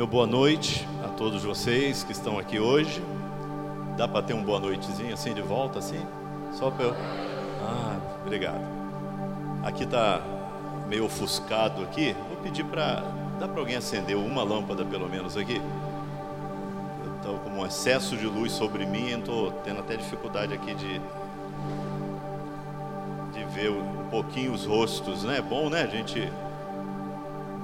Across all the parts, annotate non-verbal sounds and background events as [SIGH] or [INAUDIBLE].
Meu boa noite a todos vocês que estão aqui hoje. Dá para ter um boa noitezinho assim de volta, assim? Só para eu. Ah, obrigado. Aqui tá meio ofuscado aqui. Vou pedir para. Dá para alguém acender uma lâmpada pelo menos aqui? Estou com um excesso de luz sobre mim, estou tendo até dificuldade aqui de, de ver um pouquinho os rostos, né? É bom, né? A gente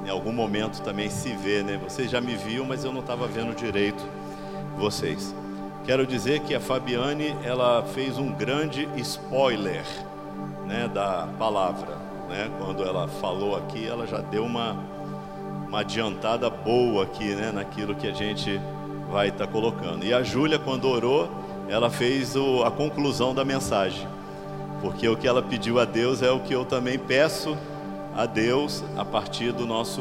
em algum momento também se vê, né? Vocês já me viam, mas eu não estava vendo direito vocês. Quero dizer que a Fabiane ela fez um grande spoiler, né, da palavra, né? Quando ela falou aqui, ela já deu uma uma adiantada boa aqui, né, naquilo que a gente vai estar tá colocando. E a Júlia, quando orou, ela fez o, a conclusão da mensagem, porque o que ela pediu a Deus é o que eu também peço a Deus a partir do nosso,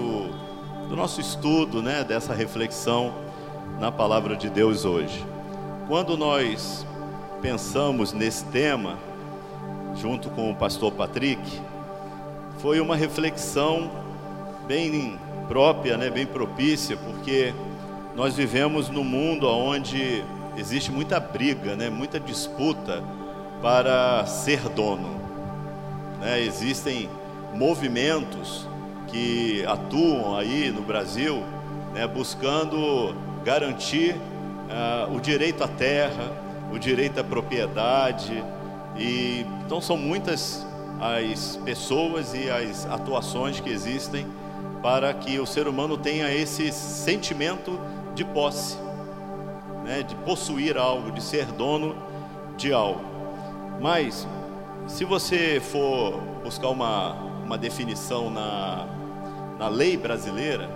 do nosso estudo, né, dessa reflexão na palavra de Deus hoje. Quando nós pensamos nesse tema, junto com o pastor Patrick, foi uma reflexão bem própria, né, bem propícia, porque nós vivemos num mundo onde existe muita briga, né, muita disputa para ser dono. Né? Existem movimentos que atuam aí no Brasil, né, buscando garantir uh, o direito à terra, o direito à propriedade. E então são muitas as pessoas e as atuações que existem para que o ser humano tenha esse sentimento de posse, né, de possuir algo, de ser dono de algo. Mas se você for buscar uma uma definição na, na lei brasileira,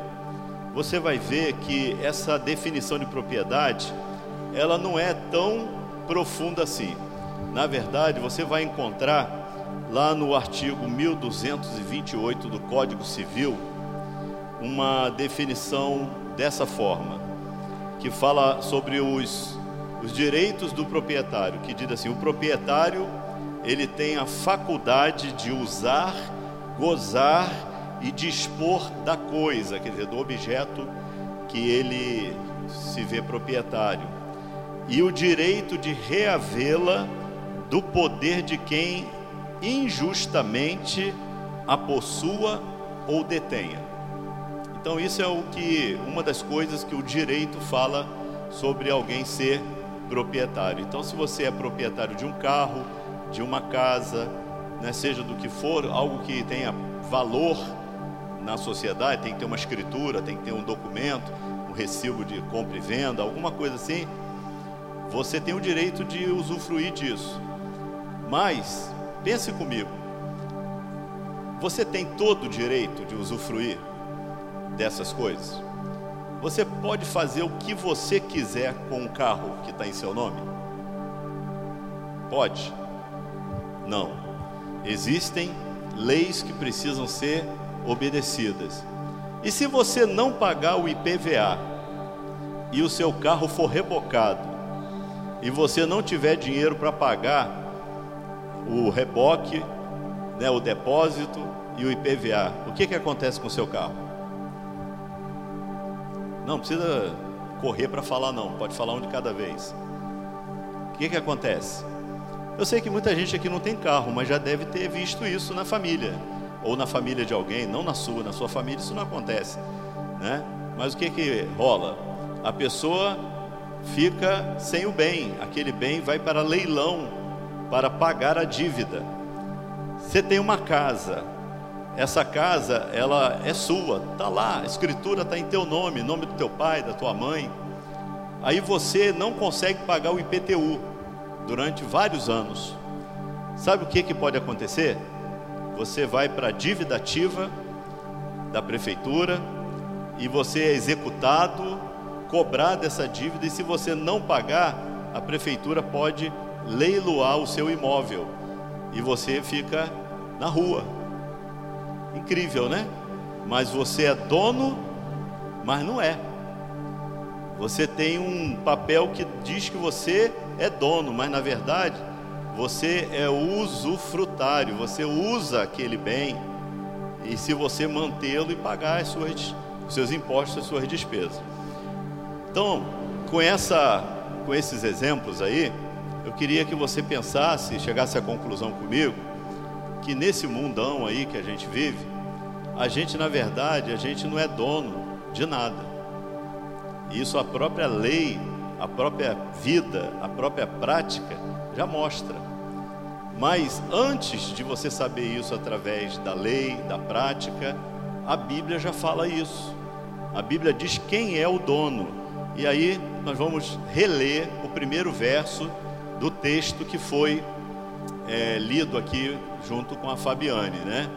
você vai ver que essa definição de propriedade, ela não é tão profunda assim. Na verdade, você vai encontrar lá no artigo 1228 do Código Civil uma definição dessa forma, que fala sobre os, os direitos do proprietário, que diz assim: o proprietário ele tem a faculdade de usar gozar e dispor da coisa, quer dizer, do objeto que ele se vê proprietário, e o direito de reavê-la do poder de quem injustamente a possua ou detenha. Então isso é o que uma das coisas que o direito fala sobre alguém ser proprietário. Então se você é proprietário de um carro, de uma casa, né, seja do que for, algo que tenha valor na sociedade, tem que ter uma escritura, tem que ter um documento, um recibo de compra e venda, alguma coisa assim, você tem o direito de usufruir disso. Mas, pense comigo, você tem todo o direito de usufruir dessas coisas? Você pode fazer o que você quiser com o carro que está em seu nome? Pode? Não. Existem leis que precisam ser obedecidas. E se você não pagar o IPVA e o seu carro for rebocado e você não tiver dinheiro para pagar o reboque, né, o depósito e o IPVA, o que, que acontece com o seu carro? Não precisa correr para falar não, pode falar um de cada vez. O que, que acontece? Eu sei que muita gente aqui não tem carro, mas já deve ter visto isso na família, ou na família de alguém, não na sua, na sua família isso não acontece, né? Mas o que que rola? A pessoa fica sem o bem, aquele bem vai para leilão para pagar a dívida. Você tem uma casa, essa casa ela é sua, tá lá, a escritura está em teu nome, nome do teu pai, da tua mãe. Aí você não consegue pagar o IPTU durante vários anos. Sabe o que, que pode acontecer? Você vai para a dívida ativa da prefeitura e você é executado, cobrado essa dívida, e se você não pagar, a prefeitura pode leiloar o seu imóvel e você fica na rua. Incrível, né? Mas você é dono, mas não é. Você tem um papel que diz que você é dono, mas na verdade você é usufrutário, você usa aquele bem e se você mantê-lo e pagar as suas os seus impostos, as suas despesas. Então, com, essa, com esses exemplos aí, eu queria que você pensasse, chegasse à conclusão comigo, que nesse mundão aí que a gente vive, a gente, na verdade, a gente não é dono de nada. Isso a própria lei, a própria vida, a própria prática já mostra. Mas antes de você saber isso através da lei, da prática, a Bíblia já fala isso. A Bíblia diz quem é o dono. E aí nós vamos reler o primeiro verso do texto que foi é, lido aqui junto com a Fabiane, né?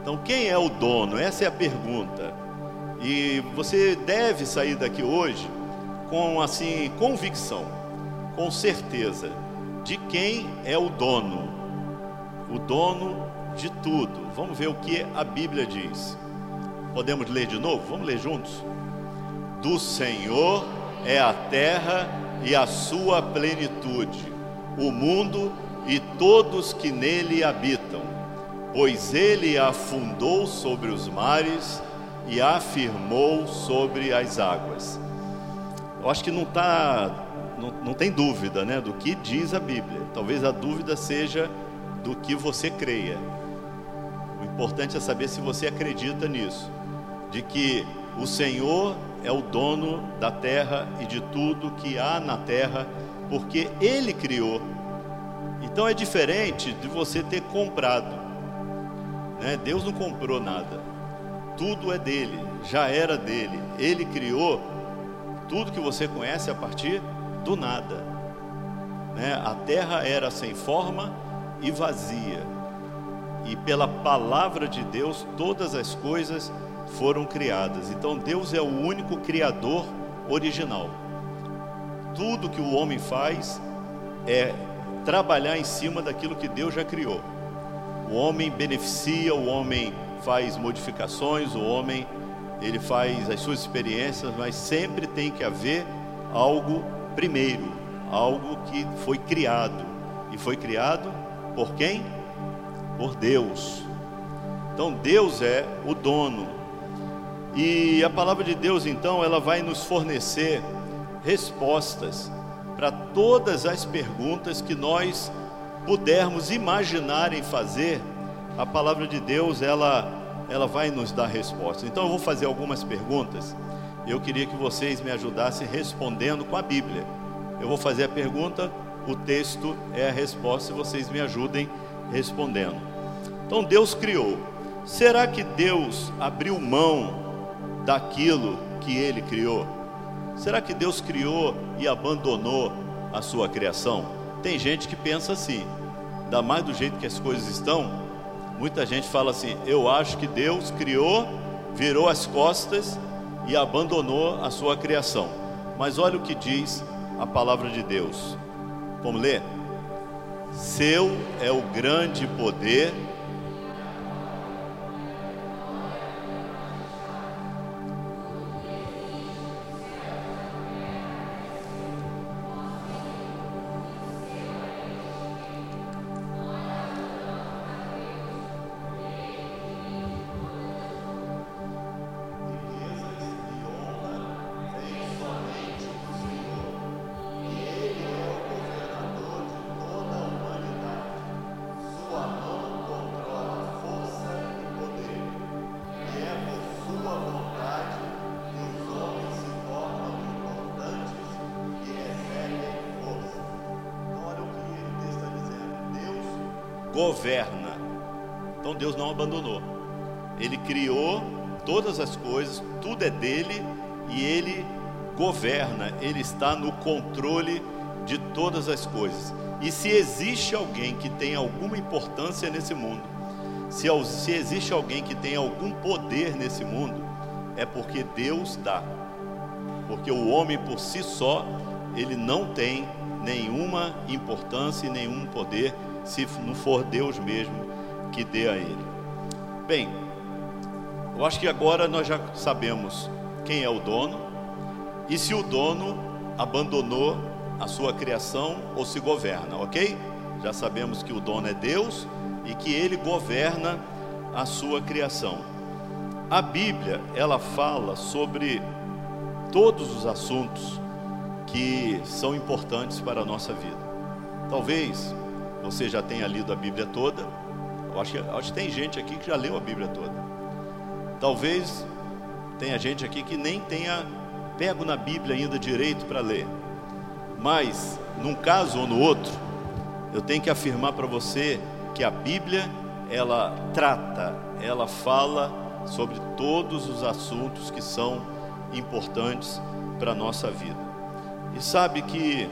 Então, quem é o dono? Essa é a pergunta. E você deve sair daqui hoje com assim convicção, com certeza de quem é o dono. O dono de tudo. Vamos ver o que a Bíblia diz. Podemos ler de novo? Vamos ler juntos? Do Senhor é a terra e a sua plenitude, o mundo e todos que nele habitam pois ele afundou sobre os mares e afirmou sobre as águas. Eu acho que não tá, não, não tem dúvida, né, do que diz a Bíblia. Talvez a dúvida seja do que você creia. O importante é saber se você acredita nisso, de que o Senhor é o dono da terra e de tudo que há na terra, porque Ele criou. Então é diferente de você ter comprado. Né? Deus não comprou nada, tudo é dele, já era dele. Ele criou tudo que você conhece a partir do nada. Né? A terra era sem forma e vazia, e pela palavra de Deus todas as coisas foram criadas. Então Deus é o único criador original. Tudo que o homem faz é trabalhar em cima daquilo que Deus já criou. O homem beneficia, o homem faz modificações, o homem ele faz as suas experiências, mas sempre tem que haver algo primeiro, algo que foi criado. E foi criado por quem? Por Deus. Então Deus é o dono. E a palavra de Deus então, ela vai nos fornecer respostas para todas as perguntas que nós pudermos imaginar em fazer, a palavra de Deus ela, ela vai nos dar resposta. Então eu vou fazer algumas perguntas. Eu queria que vocês me ajudassem respondendo com a Bíblia. Eu vou fazer a pergunta, o texto é a resposta e vocês me ajudem respondendo. Então Deus criou. Será que Deus abriu mão daquilo que ele criou? Será que Deus criou e abandonou a sua criação? Tem gente que pensa assim, ainda mais do jeito que as coisas estão. Muita gente fala assim: eu acho que Deus criou, virou as costas e abandonou a sua criação. Mas olha o que diz a palavra de Deus. Vamos ler? Seu é o grande poder está no controle de todas as coisas. E se existe alguém que tem alguma importância nesse mundo, se, se existe alguém que tem algum poder nesse mundo, é porque Deus dá. Porque o homem por si só, ele não tem nenhuma importância e nenhum poder se não for Deus mesmo que dê a ele. Bem, eu acho que agora nós já sabemos quem é o dono e se o dono abandonou a sua criação ou se governa, ok? Já sabemos que o dono é Deus e que ele governa a sua criação. A Bíblia, ela fala sobre todos os assuntos que são importantes para a nossa vida. Talvez você já tenha lido a Bíblia toda. Eu acho acho que tem gente aqui que já leu a Bíblia toda. Talvez tenha gente aqui que nem tenha pego na Bíblia ainda direito para ler. Mas, num caso ou no outro, eu tenho que afirmar para você que a Bíblia, ela trata, ela fala sobre todos os assuntos que são importantes para a nossa vida. E sabe que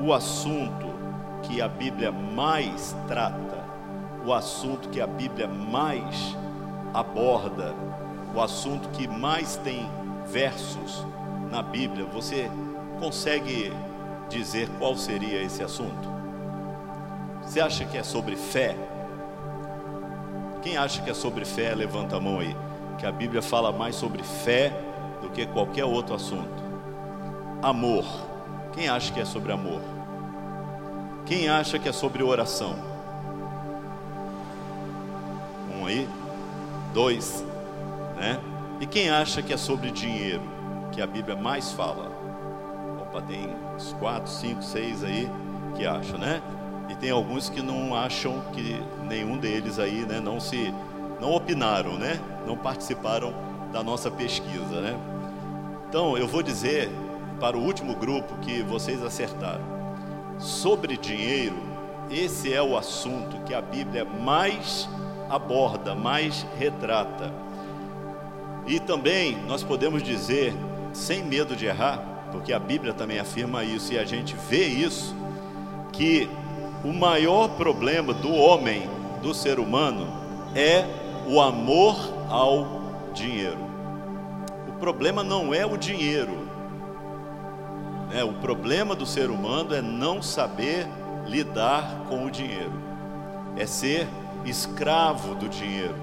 o assunto que a Bíblia mais trata, o assunto que a Bíblia mais aborda, o assunto que mais tem versos na Bíblia, você consegue dizer qual seria esse assunto? Você acha que é sobre fé? Quem acha que é sobre fé, levanta a mão aí. Que a Bíblia fala mais sobre fé do que qualquer outro assunto. Amor. Quem acha que é sobre amor? Quem acha que é sobre oração? Um aí, dois, né? E quem acha que é sobre dinheiro, que a Bíblia mais fala? Opa, tem uns quatro, cinco, seis aí que acham, né? E tem alguns que não acham que nenhum deles aí, né, não se não opinaram, né? Não participaram da nossa pesquisa, né? Então, eu vou dizer para o último grupo que vocês acertaram. Sobre dinheiro, esse é o assunto que a Bíblia mais aborda, mais retrata. E também nós podemos dizer, sem medo de errar, porque a Bíblia também afirma isso e a gente vê isso, que o maior problema do homem, do ser humano, é o amor ao dinheiro. O problema não é o dinheiro, né? o problema do ser humano é não saber lidar com o dinheiro, é ser escravo do dinheiro.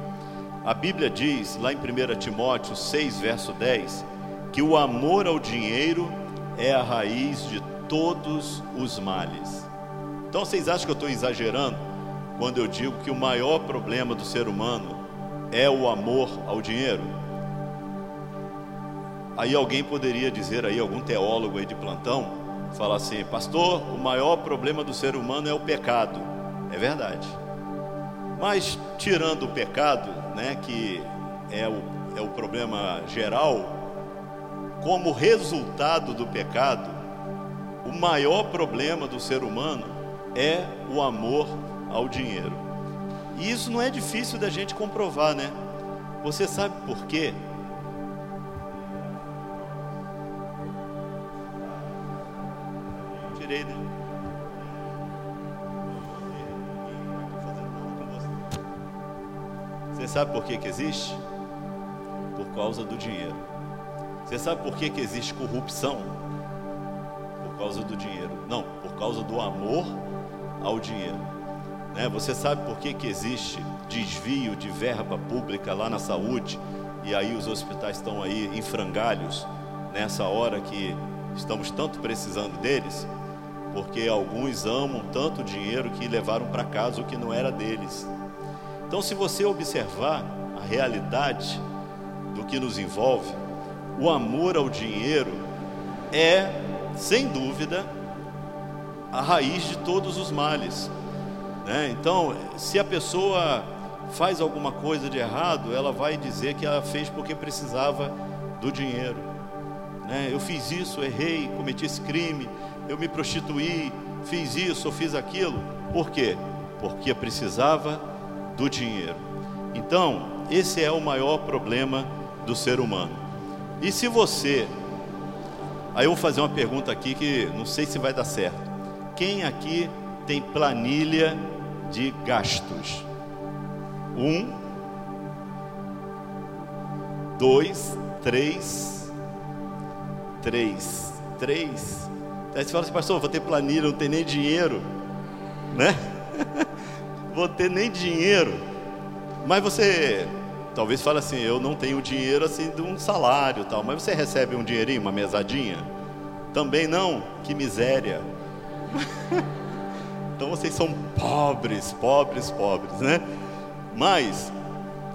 A Bíblia diz, lá em 1 Timóteo 6, verso 10, que o amor ao dinheiro é a raiz de todos os males. Então vocês acham que eu estou exagerando quando eu digo que o maior problema do ser humano é o amor ao dinheiro? Aí alguém poderia dizer aí, algum teólogo aí de plantão, falar assim, pastor, o maior problema do ser humano é o pecado. É verdade. Mas tirando o pecado, né, que é o, é o problema geral, como resultado do pecado, o maior problema do ser humano é o amor ao dinheiro. E isso não é difícil da gente comprovar, né? Você sabe por quê? Tirei, né? Você sabe por que, que existe? Por causa do dinheiro. Você sabe por que, que existe corrupção? Por causa do dinheiro. Não, por causa do amor ao dinheiro. Né? Você sabe por que, que existe desvio de verba pública lá na saúde e aí os hospitais estão aí em frangalhos nessa hora que estamos tanto precisando deles? Porque alguns amam tanto dinheiro que levaram para casa o que não era deles. Então, se você observar a realidade do que nos envolve, o amor ao dinheiro é, sem dúvida, a raiz de todos os males. Né? Então, se a pessoa faz alguma coisa de errado, ela vai dizer que ela fez porque precisava do dinheiro. Né? Eu fiz isso, errei, cometi esse crime, eu me prostituí, fiz isso, ou fiz aquilo. Por quê? Porque precisava do dinheiro. Então, esse é o maior problema do ser humano. E se você. Aí eu vou fazer uma pergunta aqui que não sei se vai dar certo. Quem aqui tem planilha de gastos? Um, dois, três, três, três. Aí você fala assim, pastor, vou ter planilha, não tem nem dinheiro, né? [LAUGHS] vou ter nem dinheiro. Mas você talvez fale assim, eu não tenho dinheiro assim de um salário tal, mas você recebe um dinheirinho, uma mesadinha? Também não, que miséria. [LAUGHS] então vocês são pobres, pobres, pobres, né? Mas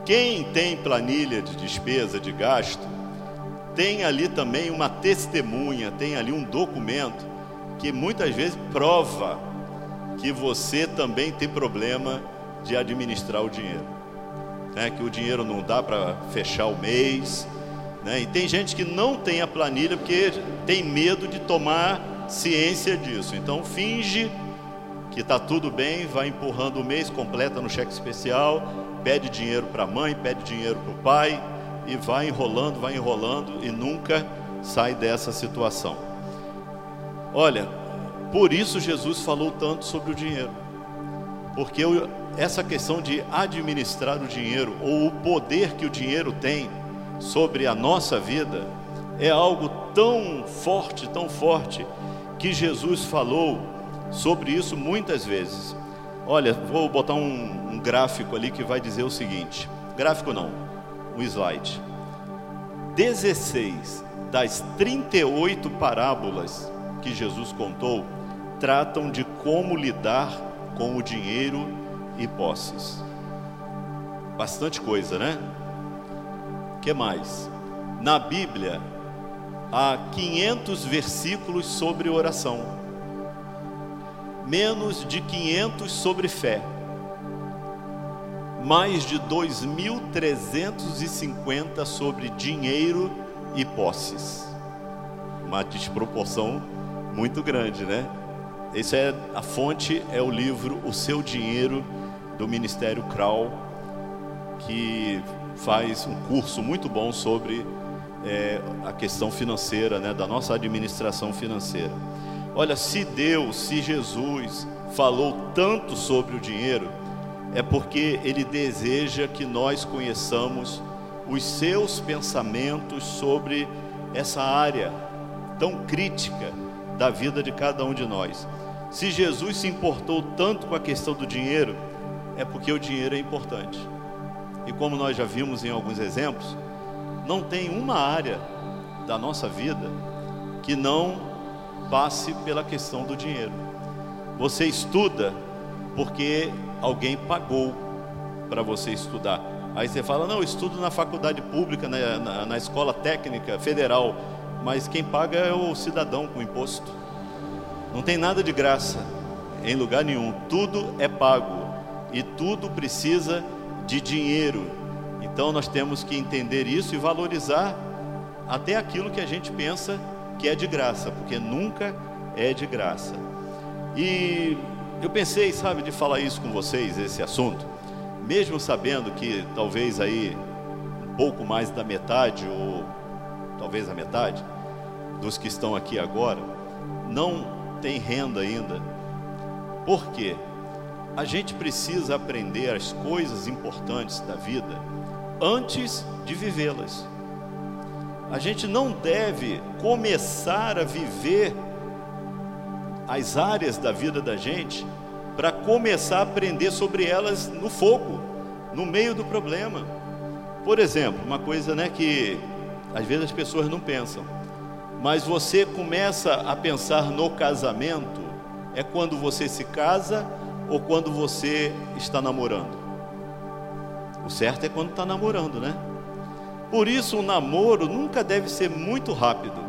Quem tem planilha de despesa, de gasto, tem ali também uma testemunha, tem ali um documento que muitas vezes prova que você também tem problema de administrar o dinheiro. Né? Que o dinheiro não dá para fechar o mês. Né? E tem gente que não tem a planilha porque tem medo de tomar ciência disso. Então finge que está tudo bem, vai empurrando o mês, completa no cheque especial, pede dinheiro para a mãe, pede dinheiro para o pai e vai enrolando, vai enrolando e nunca sai dessa situação. Olha, por isso Jesus falou tanto sobre o dinheiro, porque essa questão de administrar o dinheiro ou o poder que o dinheiro tem sobre a nossa vida é algo tão forte, tão forte, que Jesus falou sobre isso muitas vezes. Olha, vou botar um, um gráfico ali que vai dizer o seguinte: gráfico não, um slide. 16 das 38 parábolas que Jesus contou tratam de como lidar com o dinheiro e posses. Bastante coisa, né? Que mais? Na Bíblia há 500 versículos sobre oração. Menos de 500 sobre fé. Mais de 2.350 sobre dinheiro e posses. Uma desproporção muito grande, né? Esse é a fonte é o livro O Seu Dinheiro do Ministério Crow, que faz um curso muito bom sobre é, a questão financeira, né, da nossa administração financeira. Olha, se Deus, se Jesus falou tanto sobre o dinheiro, é porque Ele deseja que nós conheçamos os seus pensamentos sobre essa área tão crítica da vida de cada um de nós. Se Jesus se importou tanto com a questão do dinheiro, é porque o dinheiro é importante. E como nós já vimos em alguns exemplos, não tem uma área da nossa vida que não passe pela questão do dinheiro. Você estuda porque alguém pagou para você estudar. Aí você fala, não, eu estudo na faculdade pública, na, na, na escola técnica federal, mas quem paga é o cidadão com imposto. Não tem nada de graça em lugar nenhum, tudo é pago e tudo precisa de dinheiro. Então nós temos que entender isso e valorizar até aquilo que a gente pensa que é de graça, porque nunca é de graça. E eu pensei, sabe, de falar isso com vocês, esse assunto, mesmo sabendo que talvez aí um pouco mais da metade, ou talvez a metade, dos que estão aqui agora, não tem renda ainda. Por quê? A gente precisa aprender as coisas importantes da vida antes de vivê-las. A gente não deve começar a viver as áreas da vida da gente para começar a aprender sobre elas no fogo, no meio do problema. Por exemplo, uma coisa né, que às vezes as pessoas não pensam mas você começa a pensar no casamento é quando você se casa ou quando você está namorando. O certo é quando está namorando, né? Por isso, o namoro nunca deve ser muito rápido.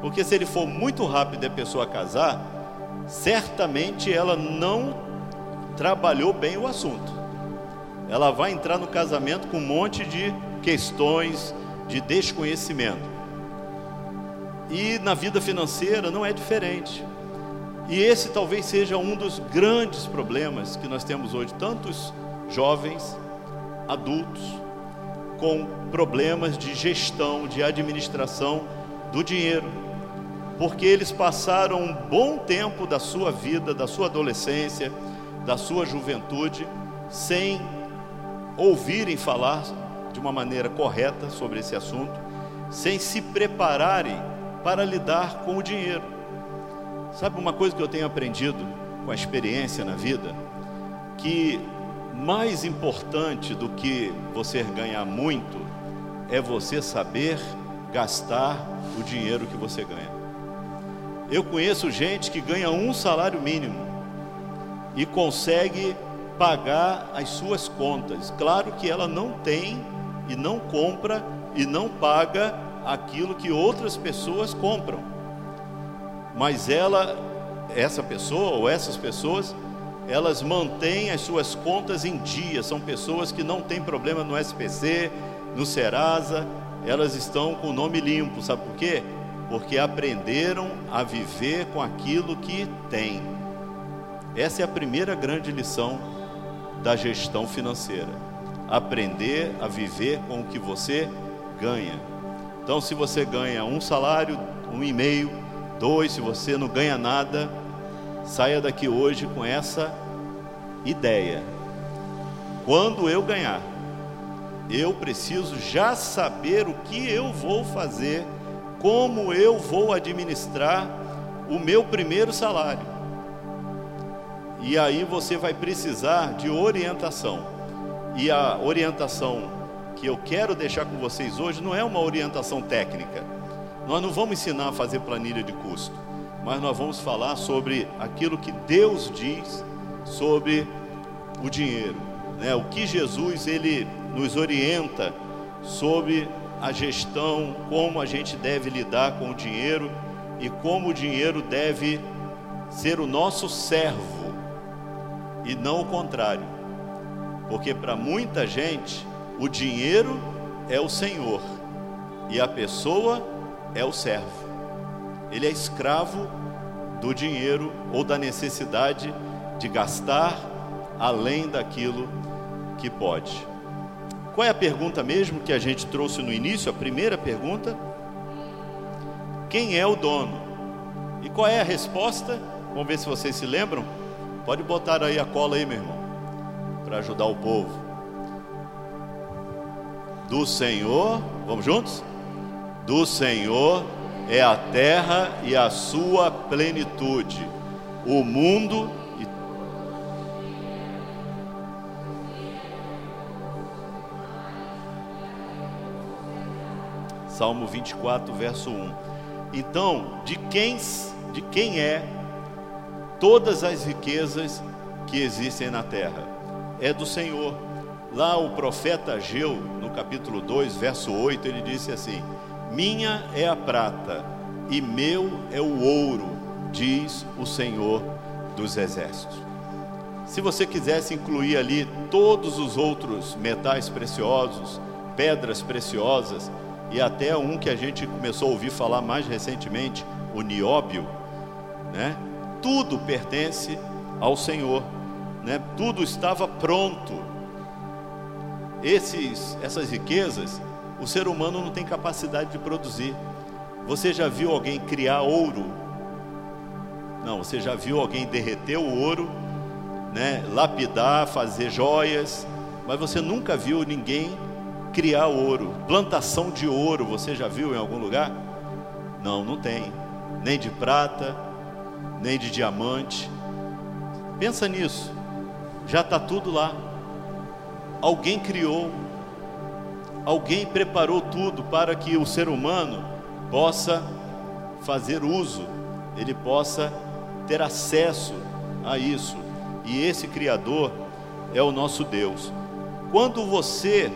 Porque se ele for muito rápido a pessoa casar, certamente ela não trabalhou bem o assunto. Ela vai entrar no casamento com um monte de questões de desconhecimento. E na vida financeira não é diferente. E esse talvez seja um dos grandes problemas que nós temos hoje, tantos jovens, adultos, com problemas de gestão, de administração do dinheiro, porque eles passaram um bom tempo da sua vida, da sua adolescência, da sua juventude, sem ouvirem falar de uma maneira correta sobre esse assunto, sem se prepararem para lidar com o dinheiro. Sabe uma coisa que eu tenho aprendido com a experiência na vida? Que mais importante do que você ganhar muito é você saber gastar o dinheiro que você ganha. Eu conheço gente que ganha um salário mínimo e consegue pagar as suas contas. Claro que ela não tem e não compra e não paga aquilo que outras pessoas compram. Mas ela, essa pessoa ou essas pessoas, elas mantêm as suas contas em dia. São pessoas que não têm problema no SPC, no Serasa, elas estão com o nome limpo. Sabe por quê? Porque aprenderam a viver com aquilo que têm. Essa é a primeira grande lição da gestão financeira. Aprender a viver com o que você ganha. Então, se você ganha um salário, um e meio, dois, se você não ganha nada, saia daqui hoje com essa ideia. Quando eu ganhar, eu preciso já saber o que eu vou fazer, como eu vou administrar o meu primeiro salário. E aí você vai precisar de orientação. E a orientação que eu quero deixar com vocês hoje não é uma orientação técnica. Nós não vamos ensinar a fazer planilha de custo, mas nós vamos falar sobre aquilo que Deus diz sobre o dinheiro, né? O que Jesus ele nos orienta sobre a gestão, como a gente deve lidar com o dinheiro e como o dinheiro deve ser o nosso servo e não o contrário. Porque para muita gente, o dinheiro é o Senhor e a pessoa é o servo. Ele é escravo do dinheiro ou da necessidade de gastar além daquilo que pode. Qual é a pergunta mesmo que a gente trouxe no início? A primeira pergunta: quem é o dono? E qual é a resposta? Vamos ver se vocês se lembram. Pode botar aí a cola aí, meu irmão, para ajudar o povo. Do Senhor, vamos juntos? Do Senhor é a terra e a sua plenitude, o mundo e Salmo 24, verso 1. Então, de quem de quem é todas as riquezas que existem na terra. É do Senhor. Lá o profeta Ageu, no capítulo 2, verso 8, ele disse assim: Minha é a prata e meu é o ouro, diz o Senhor dos exércitos. Se você quisesse incluir ali todos os outros metais preciosos, pedras preciosas e até um que a gente começou a ouvir falar mais recentemente, o nióbio, né? tudo pertence ao Senhor, né? Tudo estava pronto. Esses, essas riquezas, o ser humano não tem capacidade de produzir. Você já viu alguém criar ouro? Não, você já viu alguém derreter o ouro, né? Lapidar, fazer joias, mas você nunca viu ninguém criar ouro. Plantação de ouro, você já viu em algum lugar? Não, não tem. Nem de prata, nem de diamante. Pensa nisso, já está tudo lá. Alguém criou, alguém preparou tudo para que o ser humano possa fazer uso, ele possa ter acesso a isso. E esse Criador é o nosso Deus. Quando você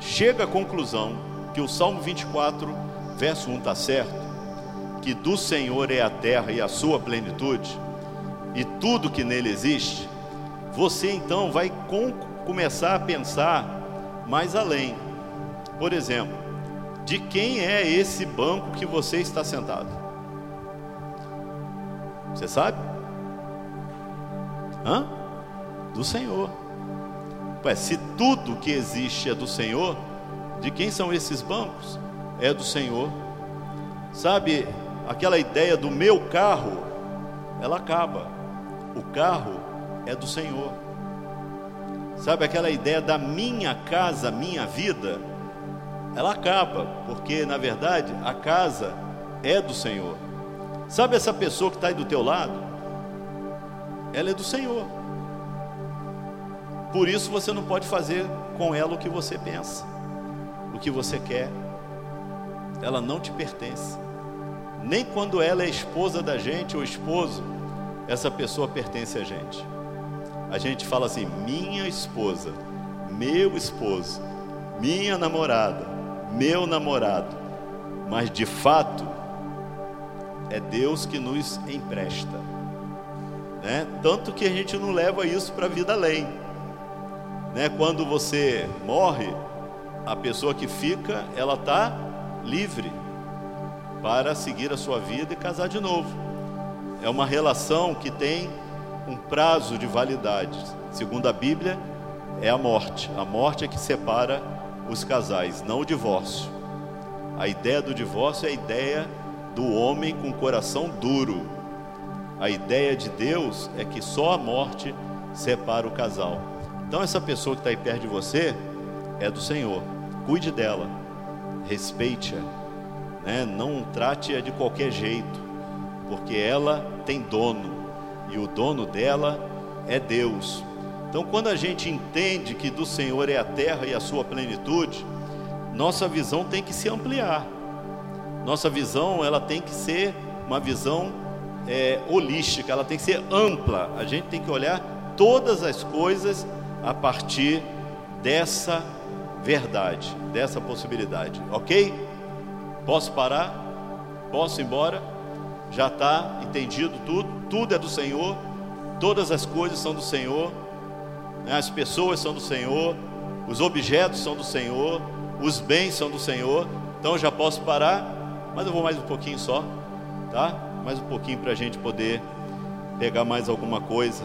chega à conclusão que o Salmo 24, verso 1 está certo, que do Senhor é a terra e a sua plenitude, e tudo que nele existe, você então vai com, começar a pensar mais além. Por exemplo, de quem é esse banco que você está sentado? Você sabe? Hã? Do Senhor. Ué, se tudo que existe é do Senhor, de quem são esses bancos? É do Senhor. Sabe, aquela ideia do meu carro, ela acaba. O carro é do Senhor. Sabe aquela ideia da minha casa, minha vida? Ela acaba, porque na verdade a casa é do Senhor. Sabe essa pessoa que está aí do teu lado? Ela é do Senhor. Por isso você não pode fazer com ela o que você pensa, o que você quer. Ela não te pertence. Nem quando ela é esposa da gente ou esposo, essa pessoa pertence a gente. A gente fala assim: minha esposa, meu esposo, minha namorada, meu namorado. Mas de fato, é Deus que nos empresta. Né? Tanto que a gente não leva isso para a vida além. Né? Quando você morre, a pessoa que fica, ela está livre para seguir a sua vida e casar de novo. É uma relação que tem um prazo de validade. Segundo a Bíblia, é a morte. A morte é que separa os casais, não o divórcio. A ideia do divórcio é a ideia do homem com coração duro. A ideia de Deus é que só a morte separa o casal. Então, essa pessoa que está aí perto de você é do Senhor. Cuide dela, respeite-a, né? não trate-a de qualquer jeito, porque ela tem dono e o dono dela é Deus. Então, quando a gente entende que do Senhor é a terra e a sua plenitude, nossa visão tem que se ampliar. Nossa visão ela tem que ser uma visão é, holística, ela tem que ser ampla. A gente tem que olhar todas as coisas a partir dessa verdade, dessa possibilidade, ok? Posso parar? Posso ir embora? Já está entendido tudo? Tudo é do Senhor, todas as coisas são do Senhor, né? as pessoas são do Senhor, os objetos são do Senhor, os bens são do Senhor. Então já posso parar? Mas eu vou mais um pouquinho só, tá? Mais um pouquinho para a gente poder pegar mais alguma coisa.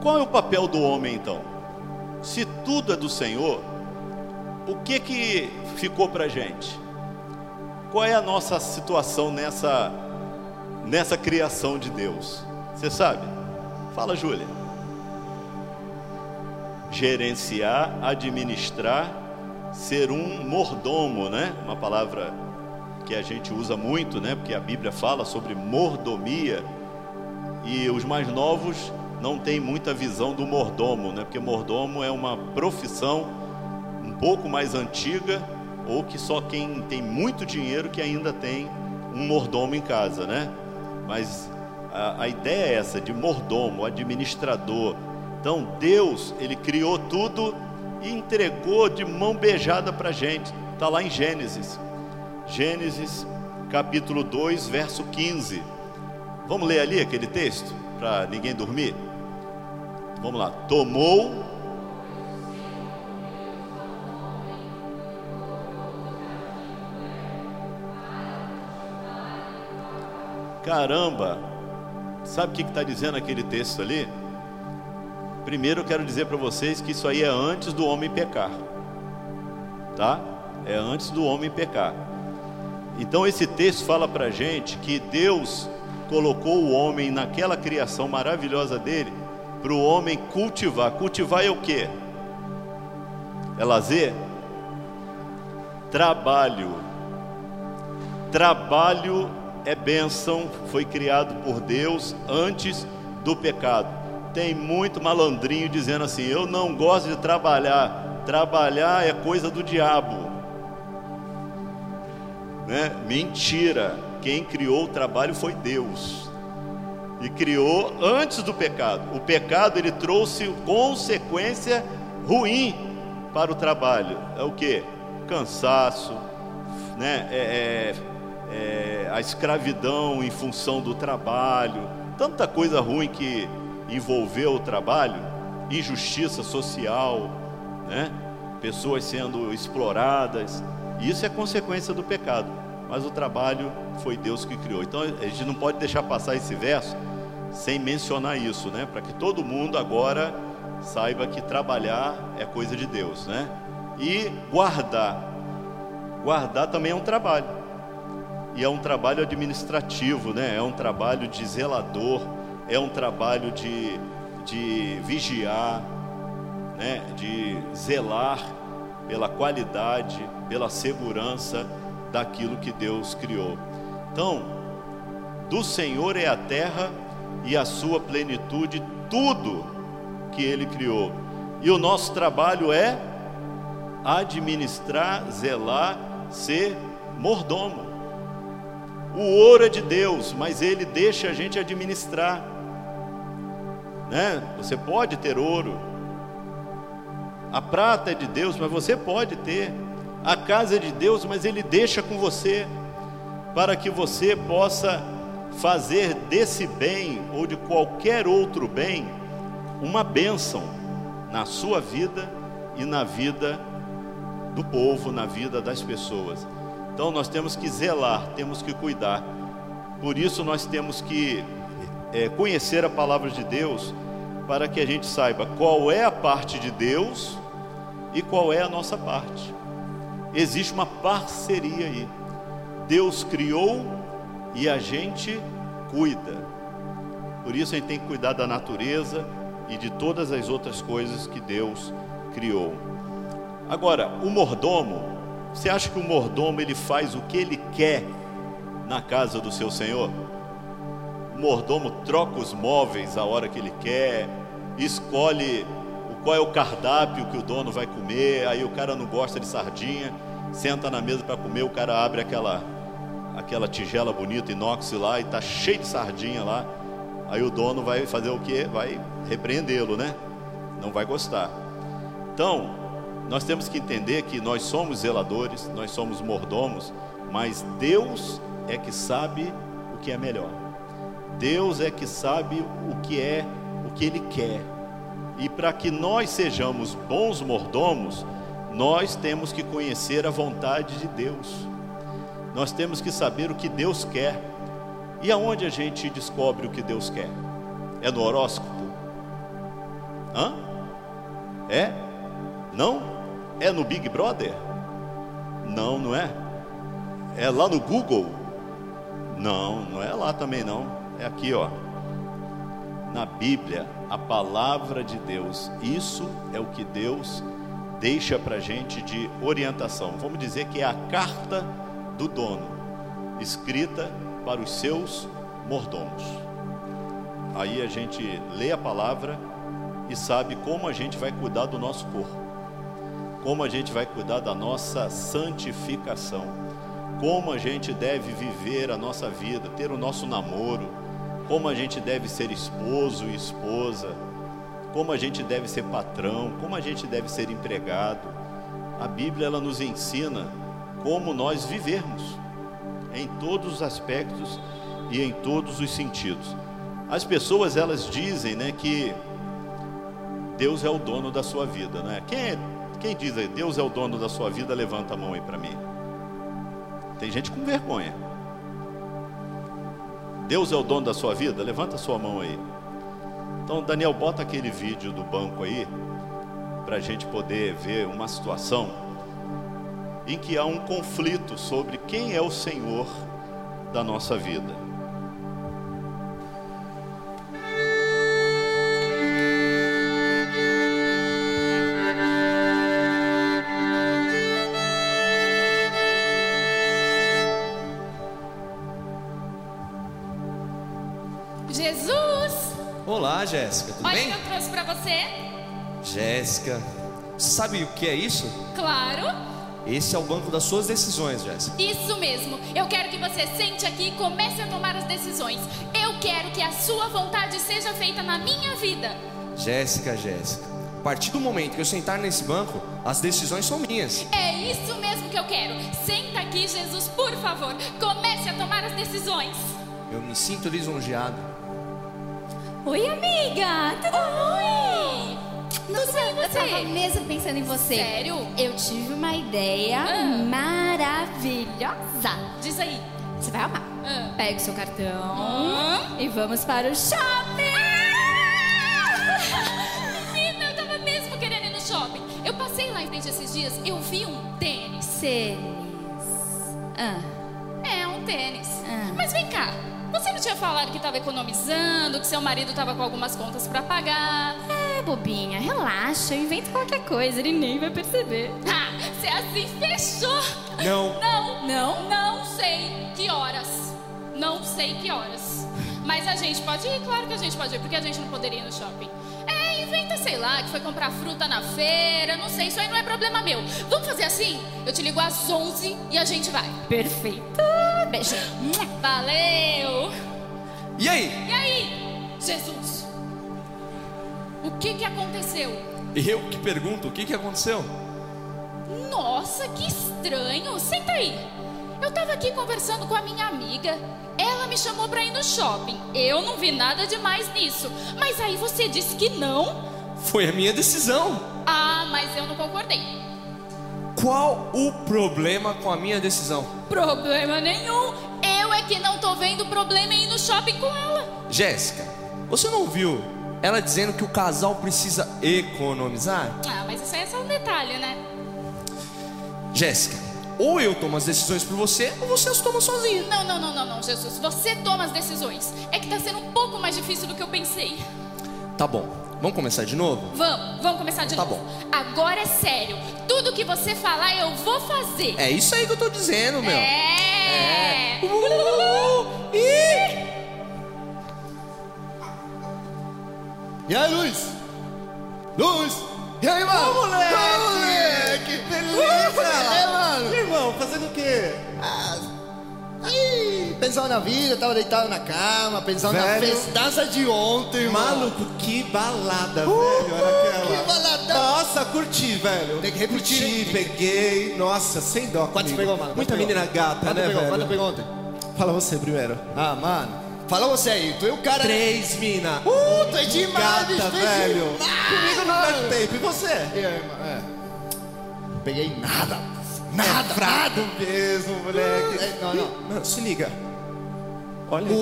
Qual é o papel do homem então? Se tudo é do Senhor, o que que ficou para gente? Qual é a nossa situação nessa nessa criação de Deus? Você sabe? Fala, Júlia. Gerenciar, administrar ser um mordomo, né? Uma palavra que a gente usa muito, né? Porque a Bíblia fala sobre mordomia e os mais novos não têm muita visão do mordomo, né? Porque mordomo é uma profissão um pouco mais antiga ou que só quem tem muito dinheiro que ainda tem um mordomo em casa, né? Mas a, a ideia é essa de mordomo, administrador. Então Deus ele criou tudo e entregou de mão beijada para gente. Está lá em Gênesis. Gênesis capítulo 2, verso 15. Vamos ler ali aquele texto para ninguém dormir? Vamos lá. Tomou Caramba! Sabe o que está dizendo aquele texto ali? Primeiro eu quero dizer para vocês que isso aí é antes do homem pecar. Tá? É antes do homem pecar. Então esse texto fala para gente que Deus colocou o homem naquela criação maravilhosa dele para o homem cultivar. Cultivar é o que? É lazer? Trabalho. Trabalho é bênção, foi criado por Deus antes do pecado tem muito malandrinho dizendo assim: eu não gosto de trabalhar, trabalhar é coisa do diabo. Né? Mentira, quem criou o trabalho foi Deus. E criou antes do pecado. O pecado ele trouxe consequência ruim para o trabalho. É o que? Cansaço, né? É, é, é, a escravidão em função do trabalho, tanta coisa ruim que envolveu o trabalho, injustiça social, né? pessoas sendo exploradas, isso é consequência do pecado, mas o trabalho foi Deus que criou. Então a gente não pode deixar passar esse verso sem mencionar isso, né? Para que todo mundo agora saiba que trabalhar é coisa de Deus, né? E guardar, guardar também é um trabalho. E é um trabalho administrativo, né? É um trabalho de zelador, é um trabalho de, de vigiar, né, de zelar pela qualidade, pela segurança daquilo que Deus criou. Então, do Senhor é a terra e a sua plenitude, tudo que Ele criou. E o nosso trabalho é administrar, zelar, ser mordomo. O ouro é de Deus, mas Ele deixa a gente administrar. né? Você pode ter ouro. A prata é de Deus, mas você pode ter. A casa é de Deus, mas Ele deixa com você, para que você possa fazer desse bem ou de qualquer outro bem uma bênção na sua vida e na vida do povo, na vida das pessoas. Então nós temos que zelar, temos que cuidar. Por isso nós temos que é, conhecer a palavra de Deus para que a gente saiba qual é a parte de Deus e qual é a nossa parte. Existe uma parceria aí. Deus criou e a gente cuida. Por isso a gente tem que cuidar da natureza e de todas as outras coisas que Deus criou. Agora, o mordomo, você acha que o mordomo ele faz o que ele quer na casa do seu senhor? O mordomo troca os móveis a hora que ele quer, escolhe qual é o cardápio que o dono vai comer, aí o cara não gosta de sardinha, senta na mesa para comer, o cara abre aquela aquela tigela bonita inox lá e tá cheio de sardinha lá. Aí o dono vai fazer o que? Vai repreendê-lo, né? Não vai gostar. Então, nós temos que entender que nós somos zeladores, nós somos mordomos, mas Deus é que sabe o que é melhor. Deus é que sabe o que é, o que Ele quer. E para que nós sejamos bons mordomos, nós temos que conhecer a vontade de Deus. Nós temos que saber o que Deus quer. E aonde a gente descobre o que Deus quer? É no horóscopo? Hã? É? Não? É no Big Brother? Não, não é? É lá no Google? Não, não é lá também não. É aqui, ó. Na Bíblia, a palavra de Deus. Isso é o que Deus deixa para gente de orientação. Vamos dizer que é a carta do dono, escrita para os seus mordomos. Aí a gente lê a palavra e sabe como a gente vai cuidar do nosso corpo, como a gente vai cuidar da nossa santificação, como a gente deve viver a nossa vida, ter o nosso namoro, como a gente deve ser esposo e esposa, como a gente deve ser patrão, como a gente deve ser empregado. A Bíblia ela nos ensina como nós vivermos em todos os aspectos e em todos os sentidos. As pessoas elas dizem, né, que Deus é o dono da sua vida, né? Quem é, quem diz aí, Deus é o dono da sua vida, levanta a mão aí para mim. Tem gente com vergonha. Deus é o dono da sua vida? Levanta a sua mão aí. Então, Daniel, bota aquele vídeo do banco aí, para a gente poder ver uma situação em que há um conflito sobre quem é o Senhor da nossa vida. Jéssica, tudo Olha bem? o que eu trouxe para você. Jéssica, sabe o que é isso? Claro! Esse é o banco das suas decisões, Jéssica. Isso mesmo. Eu quero que você sente aqui e comece a tomar as decisões. Eu quero que a sua vontade seja feita na minha vida. Jéssica, Jéssica. A partir do momento que eu sentar nesse banco, as decisões são minhas. É isso mesmo que eu quero. Senta aqui, Jesus, por favor. Comece a tomar as decisões. Eu me sinto lisonjeado. Oi, amiga! Tudo Oi! Nossa, bem, e eu você? tava mesmo pensando em você. Sério? Eu tive uma ideia Ah. maravilhosa. Diz aí. Você vai amar. Ah. Pega o seu cartão Ah. e vamos para o shopping. [LAUGHS] Menina, eu tava mesmo querendo ir no shopping. Eu passei lá em frente esses dias, eu vi um tênis. Seres. Ah, É, um tênis. Ah. Mas vem cá, você não tinha falado que tava economizando, que seu marido tava com algumas contas pra pagar? é, bobinha, relaxa, eu invento qualquer coisa, ele nem vai perceber. [LAUGHS] Ah, você assim fechou. Não. Não, Não? não sei que horas. Não sei que horas. Mas a gente pode ir, claro que a gente pode ir, porque a gente não poderia ir no shopping. É, inventa, sei lá, que foi comprar fruta na feira, não sei, isso aí não é problema meu. Vamos fazer assim? Eu te ligo às 11 e a gente vai. Perfeito. Beijo. Valeu! E aí? E aí, Jesus? O que que aconteceu? Eu que pergunto, o que, que aconteceu? Nossa, que estranho. Senta aí. Eu tava aqui conversando com a minha amiga. Ela me chamou pra ir no shopping. Eu não vi nada demais nisso. Mas aí você disse que não? Foi a minha decisão. Ah, mas eu não concordei. Qual o problema com a minha decisão? Problema nenhum. Eu é que não tô vendo problema em ir no shopping com ela. Jéssica, você não viu ela dizendo que o casal precisa economizar? Ah, mas isso aí é só um detalhe, né? Jéssica, ou eu tomo as decisões por você, ou você as toma sozinha. Não, não, não, não, não, Jesus. Você toma as decisões. É que tá sendo um pouco mais difícil do que eu pensei. Tá bom, vamos começar de novo? Vamos, vamos começar de Tá novo. bom. Agora é sério. Tudo que você falar, eu vou fazer. É isso aí que eu tô dizendo, meu. É. Uh, ih! E aí, Luiz? Luiz! E aí, mano? Ô, moleque! Ô, moleque! Beleza! É, mano? Irmão, fazendo o quê? Ah, pensando na vida, tava deitado na cama, pensando na Velho. festança de ontem, mano. Maluco, que balada, velho. Olha aquela. que balada. Nossa, curti, velho. Tem que repetir, Curti, peguei. Nossa, sem dó. Quanto comigo. pegou, mano? Muita menina gata, Quanto né, pegou? velho? Quanto pegou ontem? Fala você primeiro. Ah, mano. Fala você aí, tu é o cara. Três mina. Uh, tu é demais, Gata, é velho. demais, Comigo não mano. perde tempo. E você? Mano? É. Peguei nada. Nada, Fraco nada. mesmo, moleque. É, não, não. Mano, se liga. Olha vai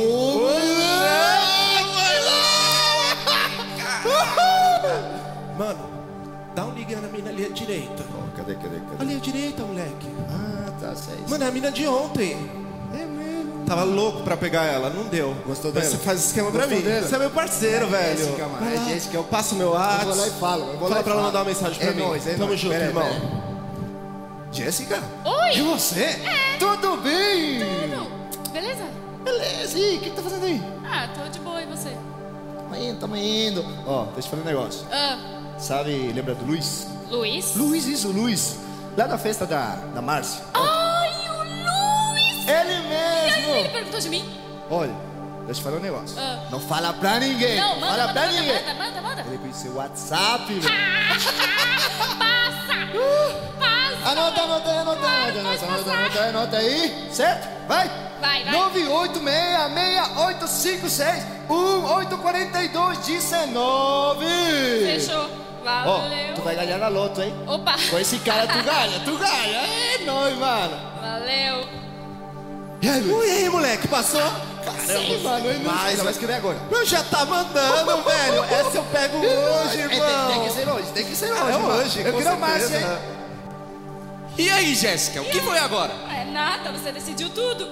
lá. Mano, dá um liga na mina ali à direita. Ó, Cadê, cadê, cadê? Ali à direita, moleque. Ah, tá, certo. Mano, é a mina de ontem. É mesmo. Tava louco pra pegar ela, não deu. Gostou Mas dela? Você faz esquema pra Gostou mim. dela? Você é meu parceiro, É velho. Jéssica, mano, é lá. Jéssica, eu- Passa o meu Eu WhatsApp. vou lá e falo. Eu vou lá Fala e pra ela mandar uma mensagem pra é mim. Nóis, é Tamo nóis. junto, Pera irmão. pera. Jéssica? Oi. E você? Tudo bem? Tudo. Beleza? Beleza, e o que, que tá fazendo aí? Ah, tô de boa, e você? Tamo indo, tamo indo. Ó, deixa eu te falar um negócio. Ah, Sabe, lembra do Luiz? Luiz? Luiz, isso, Luiz. Lá na festa da, da Márcia. Ai, o Luiz! Ele E aí, ele mesmo! perguntou de mim? Olha, deixa eu te falar um negócio. Ah. Não fala pra ninguém. Não, manda, fala manda, pra manda, ninguém. manda, manda, manda. Ele conheceu o WhatsApp. [LAUGHS] Passa! Passa! Anota, anota aí, anota anota, anota, anota, anota aí, anota aí. Certo? Vai. Vai, vai. 986-6852-19. Fechou. Ó, Valeu. tu vai ganhar na loto, hein? Opa! Com esse cara tu ganha, tu ganha. É nóis, mano. Valeu. E aí? Ui, aí, moleque, passou? Caramba, mano, ele não Mas- vai escrever agora. Eu já tá mandando, velho. Essa eu pego hoje, [LAUGHS] É, tem, irmão. tem que ser hoje, tem que ser hoje, É mano. hoje, Eu quero mais, hein? E aí, Jéssica, o que foi agora? É nada, você decidiu tudo.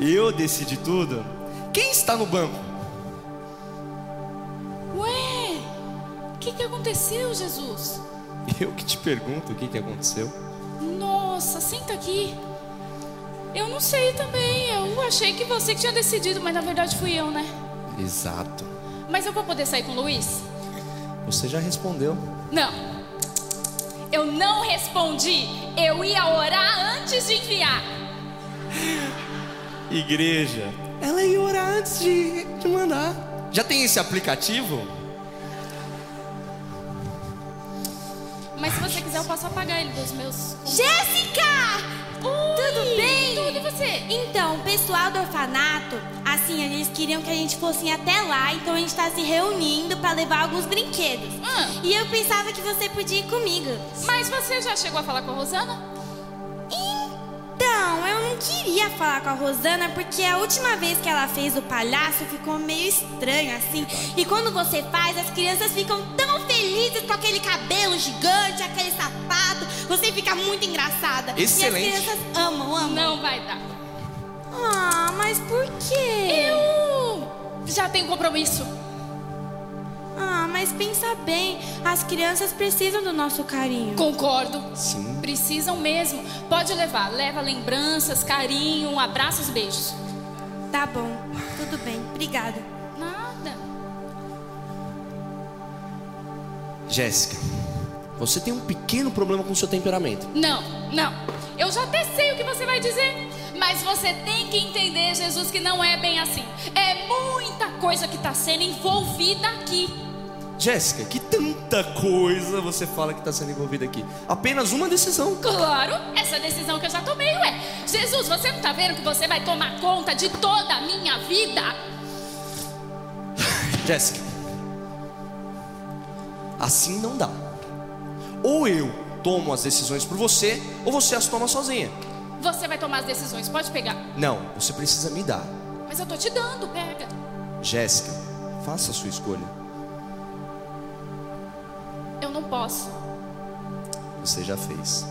Eu decidi tudo. Quem está no banco? Ué, o que, que aconteceu, Jesus? [LAUGHS] Eu que te pergunto o que, que aconteceu. Nossa, senta aqui. Eu não sei também. Eu achei que você que tinha decidido, mas na verdade fui eu, né? Exato. Mas eu vou poder sair com o Luiz? Você já respondeu. Não. Eu não respondi. Eu ia orar antes de enviar. Igreja. Ela ia orar antes de, de mandar. Já tem esse aplicativo? Mas se você quiser, eu posso apagar ele dos meus. Jéssica! Tudo bem? Tudo e você? Então, o pessoal do orfanato, assim, eles queriam que a gente fosse até lá, então a gente tá se reunindo pra levar alguns brinquedos. Ah. E eu pensava que você podia ir comigo. Mas você já chegou a falar com a Rosana? Então, eu não queria falar com a Rosana porque a última vez que ela fez o palhaço ficou meio estranho assim. E quando você faz, as crianças ficam tão felizes com aquele cabelo gigante, aquele sapato. Você fica muito engraçada. Excelente. E as crianças amam, amam. Não vai dar. Ah, mas por quê? Eu já tenho compromisso. Ah, mas pensa bem, as crianças precisam do nosso carinho. Concordo. Sim. Precisam mesmo. Pode levar. Leva lembranças, carinho, abraços, beijos. Tá bom, tudo bem, obrigada. Nada. Jéssica, você tem um pequeno problema com o seu temperamento. Não, não. Eu já até sei o que você vai dizer. Mas você tem que entender, Jesus, que não é bem assim. É muita coisa que está sendo envolvida aqui. Jéssica, que tanta coisa você fala que está sendo envolvida aqui. Apenas uma decisão. Claro, essa decisão que eu já tomei, ué. Jesus, você não está vendo que você vai tomar conta de toda a minha vida? [LAUGHS] Jéssica, assim não dá. Ou eu tomo as decisões por você, ou você as toma sozinha. Você vai tomar as decisões, pode pegar. Não, você precisa me dar. Mas eu tô te dando, pega. Jéssica, faça a sua escolha. Eu não posso. Você já fez.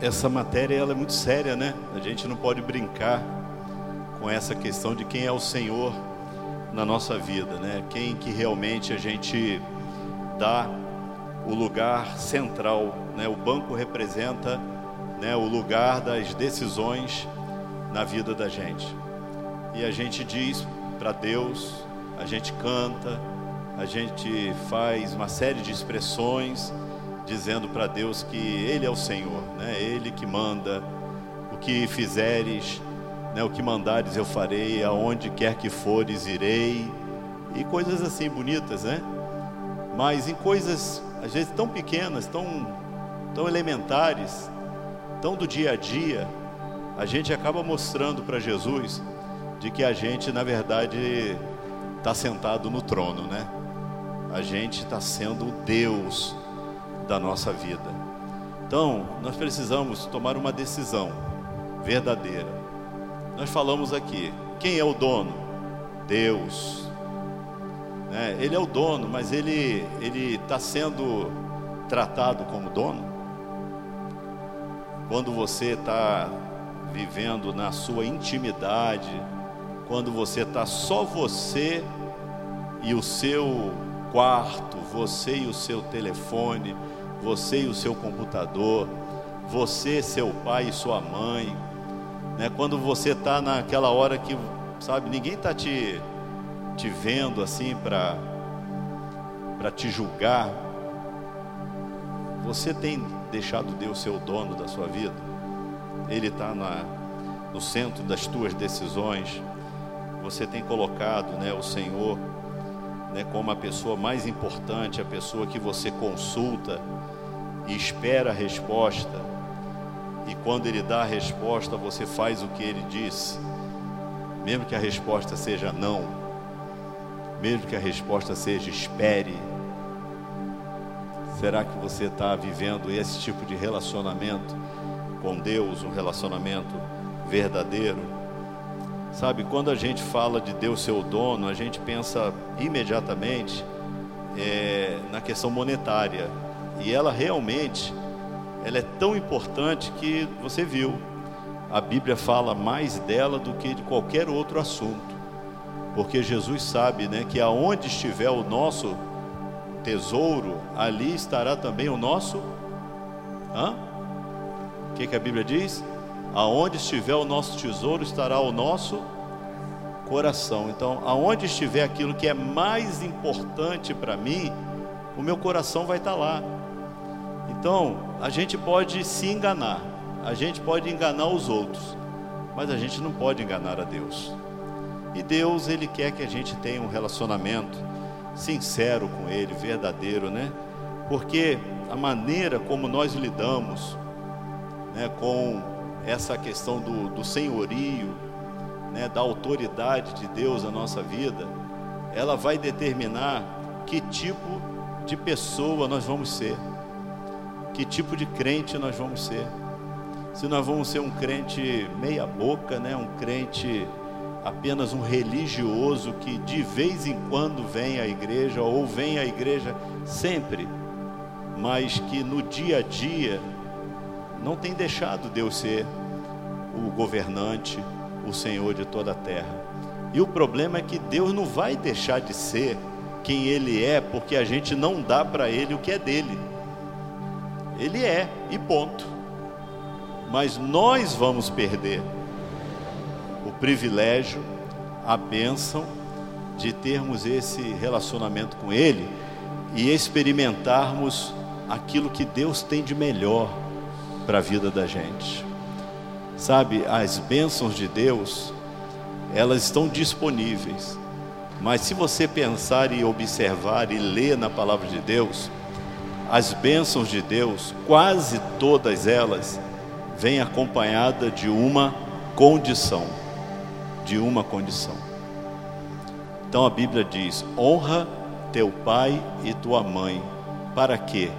Essa matéria ela é muito séria, né? A gente não pode brincar com essa questão de quem é o Senhor na nossa vida, né? Quem que realmente a gente dá o lugar central, né? O banco representa, né, o lugar das decisões na vida da gente. E a gente diz para Deus, a gente canta, a gente faz uma série de expressões dizendo para Deus que Ele é o Senhor, né? Ele que manda, o que fizeres, né? o que mandares eu farei, aonde quer que fores irei, e coisas assim bonitas, né? Mas em coisas às vezes tão pequenas, tão, tão elementares, tão do dia a dia, a gente acaba mostrando para Jesus de que a gente na verdade está sentado no trono, né? A gente está sendo Deus da nossa vida. Então, nós precisamos tomar uma decisão verdadeira. Nós falamos aqui: quem é o dono? Deus. É, ele é o dono, mas ele está sendo tratado como dono. Quando você está vivendo na sua intimidade, quando você está só você e o seu quarto, você e o seu telefone, você e o seu computador, você, seu pai e sua mãe, né? Quando você está naquela hora que, sabe, ninguém está te, te vendo assim para para te julgar, você tem deixado Deus ser o dono da sua vida? Ele está no centro das tuas decisões. Você tem colocado, né, o Senhor, né, como a pessoa mais importante, a pessoa que você consulta e espera a resposta. E quando ele dá a resposta, você faz o que ele disse, mesmo que a resposta seja não, mesmo que a resposta seja espere. Será que você está vivendo esse tipo de relacionamento com Deus, um relacionamento verdadeiro? Sabe, quando a gente fala de Deus ser o dono, a gente pensa imediatamente é, na questão monetária. E ela realmente, ela é tão importante que você viu. A Bíblia fala mais dela do que de qualquer outro assunto. Porque Jesus sabe, né, que aonde estiver o nosso tesouro, ali estará também o nosso? O que, que a Bíblia diz? Aonde estiver o nosso tesouro, estará o nosso coração. Então, aonde estiver aquilo que é mais importante para mim, o meu coração vai estar lá. Então, a gente pode se enganar, a gente pode enganar os outros, mas a gente não pode enganar a Deus. E Deus, Ele quer que a gente tenha um relacionamento sincero com Ele, verdadeiro, né? Porque a maneira como nós lidamos né, com essa questão do, do senhorio, né, da autoridade de Deus na nossa vida, ela vai determinar que tipo de pessoa nós vamos ser que tipo de crente nós vamos ser. Se nós vamos ser um crente meia boca, né, um crente apenas um religioso que de vez em quando vem à igreja ou vem à igreja sempre, mas que no dia a dia não tem deixado Deus ser o governante, o Senhor de toda a terra. E o problema é que Deus não vai deixar de ser quem Ele é, porque a gente não dá para Ele o que é dele. Ele é, e ponto. mas nós vamos perder o privilégio, a bênção de termos esse relacionamento com Ele e experimentarmos aquilo que Deus tem de melhor para a vida da gente. Sabe, as bênçãos de Deus, elas estão disponíveis, mas se você pensar e observar e ler na palavra de Deus, as bênçãos de Deus, quase todas elas, vêm acompanhada de uma condição, de uma condição. Então a Bíblia diz: honra teu pai e tua mãe, para que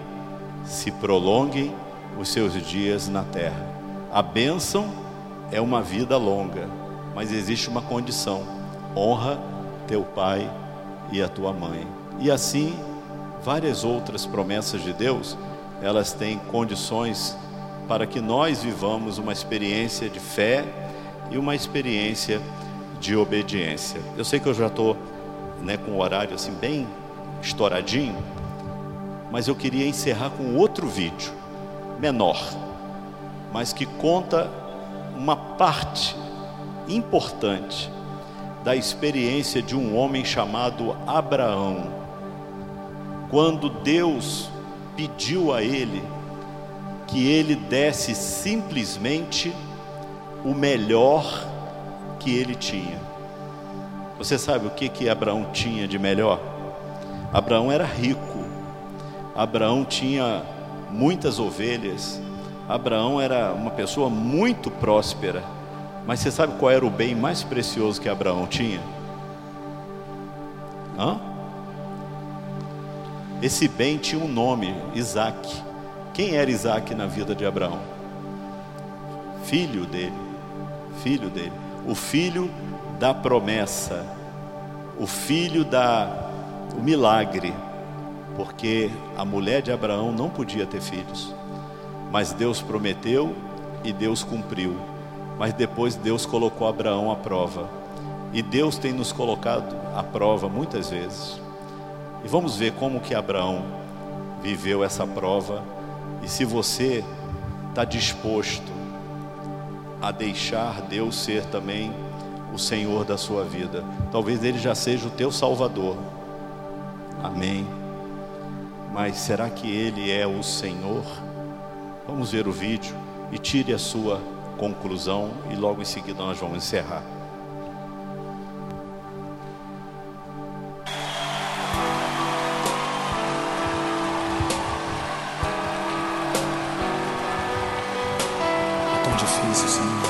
se prolonguem os seus dias na terra. A bênção é uma vida longa, mas existe uma condição: honra teu pai e a tua mãe. E assim, várias outras promessas de Deus, elas têm condições para que nós vivamos uma experiência de fé e uma experiência de obediência. Eu sei que eu já estou né, com o horário assim bem estouradinho, mas eu queria encerrar com outro vídeo, menor, mas que conta uma parte importante da experiência de um homem chamado Abraão, quando Deus pediu a ele que ele desse simplesmente o melhor que ele tinha. Você sabe o que que Abraão tinha de melhor? Abraão era rico. Abraão tinha muitas ovelhas. Abraão era uma pessoa muito próspera. Mas você sabe qual era o bem mais precioso que Abraão tinha? Hã? Esse bem tinha um nome, Isaac. Quem era Isaac na vida de Abraão? Filho dele. Filho dele. O filho da promessa. O filho da o milagre. Porque a mulher de Abraão não podia ter filhos. Mas Deus prometeu e Deus cumpriu mas depois Deus colocou Abraão à prova. E Deus tem nos colocado à prova muitas vezes. E vamos ver como que Abraão viveu essa prova e se você está disposto a deixar Deus ser também o Senhor da sua vida. Talvez Ele já seja o teu Salvador. Amém. Mas será que Ele é o Senhor? Vamos ver o vídeo e tire a sua conclusão e logo em seguida nós vamos encerrar. É tão difícil, Senhor.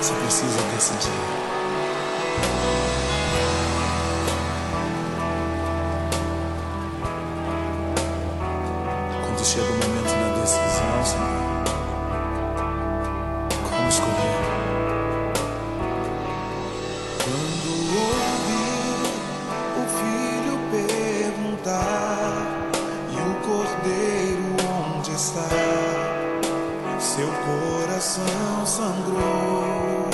Você precisa decidir. Coração sangrou.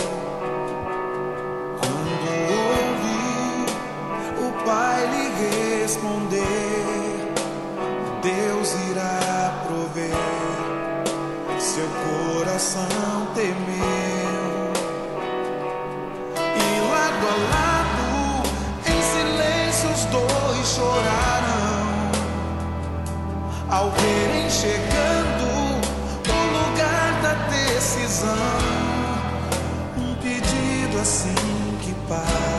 Quando ouvi o pai lhe responder, Deus irá prover, seu coração temeu. E lado a lado, em silêncio, os dois choraram. Ao verem que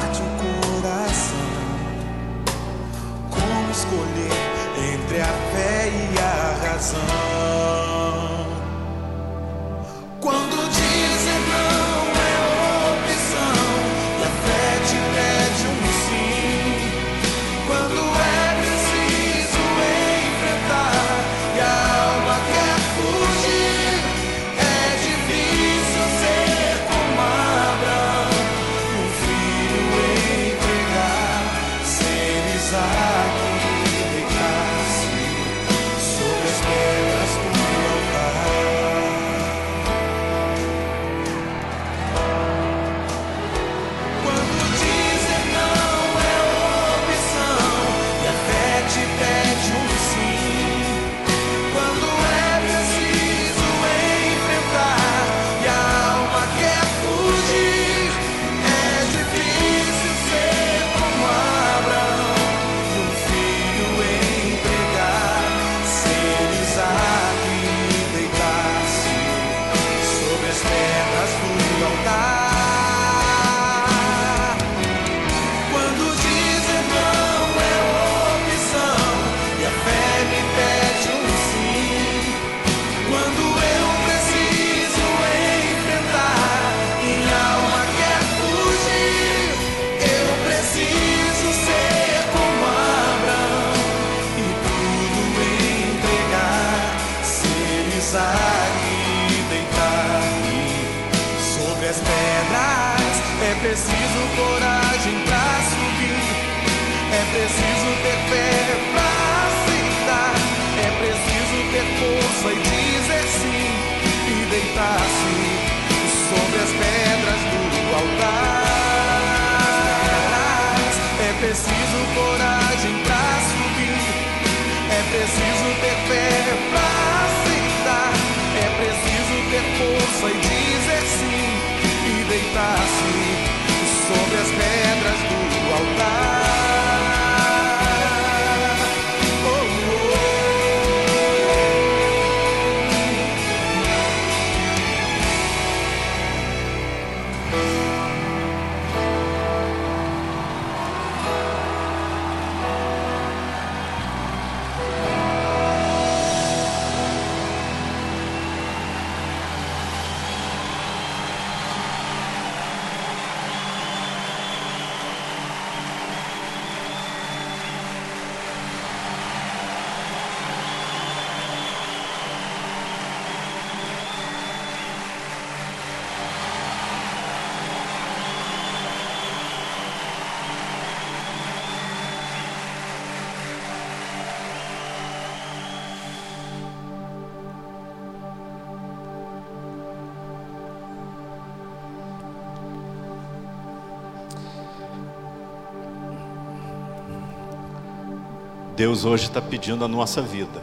Deus hoje está pedindo a nossa vida.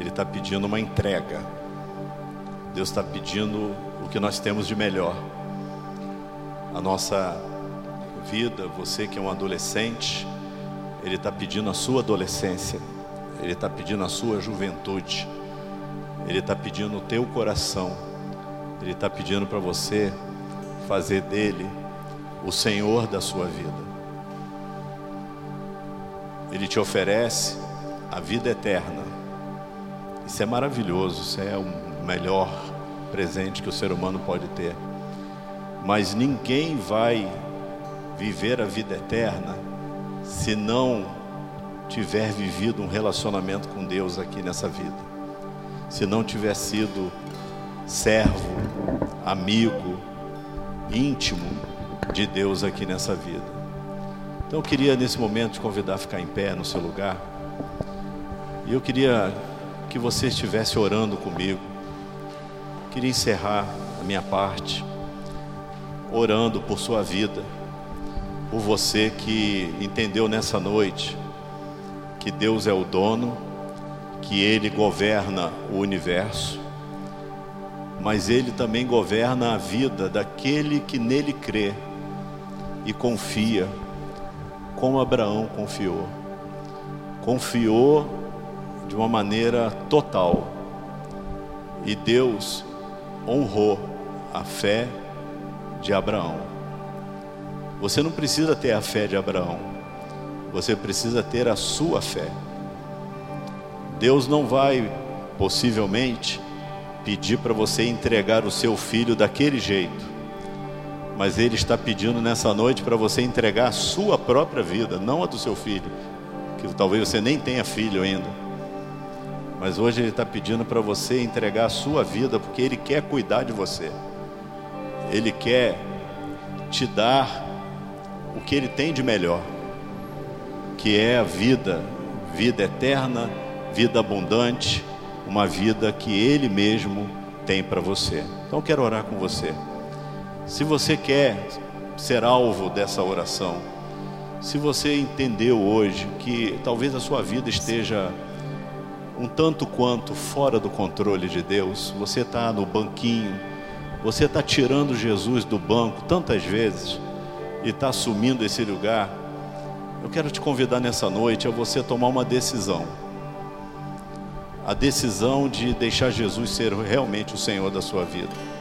Ele está pedindo uma entrega. Deus está pedindo o que nós temos de melhor. A nossa vida, você que é um adolescente, Ele está pedindo a sua adolescência. Ele está pedindo a sua juventude. Ele está pedindo o teu coração. Ele está pedindo para você fazer dele o Senhor da sua vida. Ele te oferece a vida eterna. Isso é maravilhoso, isso é o melhor presente que o ser humano pode ter. Mas ninguém vai viver a vida eterna se não tiver vivido um relacionamento com Deus aqui nessa vida. Se não tiver sido servo, amigo, íntimo de Deus aqui nessa vida. Então eu queria nesse momento te convidar a ficar em pé no seu lugar. E eu queria que você estivesse orando comigo. Queria encerrar a minha parte orando por sua vida, por você que entendeu nessa noite que Deus é o dono, que ele governa o universo, mas ele também governa a vida daquele que nele crê e confia como Abraão confiou. Confiou de uma maneira total. E Deus honrou a fé de Abraão. Você não precisa ter a fé de Abraão. Você precisa ter a sua fé. Deus não vai, possivelmente, pedir para você entregar o seu filho daquele jeito mas Ele está pedindo nessa noite para você entregar a sua própria vida, não a do seu filho, que talvez você nem tenha filho ainda. Mas hoje Ele está pedindo para você entregar a sua vida, porque Ele quer cuidar de você, Ele quer te dar o que Ele tem de melhor, que é a vida, vida eterna, vida abundante, uma vida que Ele mesmo tem para você. Então quero orar com você. Se você quer ser alvo dessa oração, se você entendeu hoje que talvez a sua vida esteja um tanto quanto fora do controle de Deus, você está no banquinho, você está tirando Jesus do banco tantas vezes e está assumindo esse lugar, eu quero te convidar nessa noite a você tomar uma decisão. A decisão de deixar Jesus ser realmente o Senhor da sua vida.